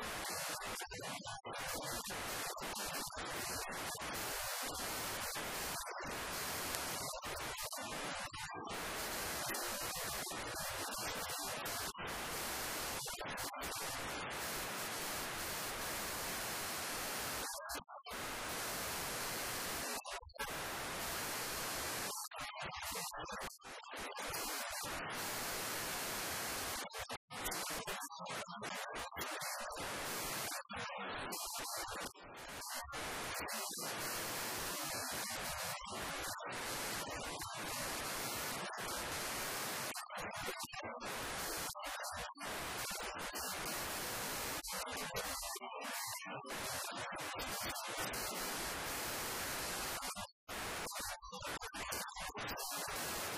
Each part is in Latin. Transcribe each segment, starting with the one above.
ハハハハ Thank you.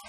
Quid est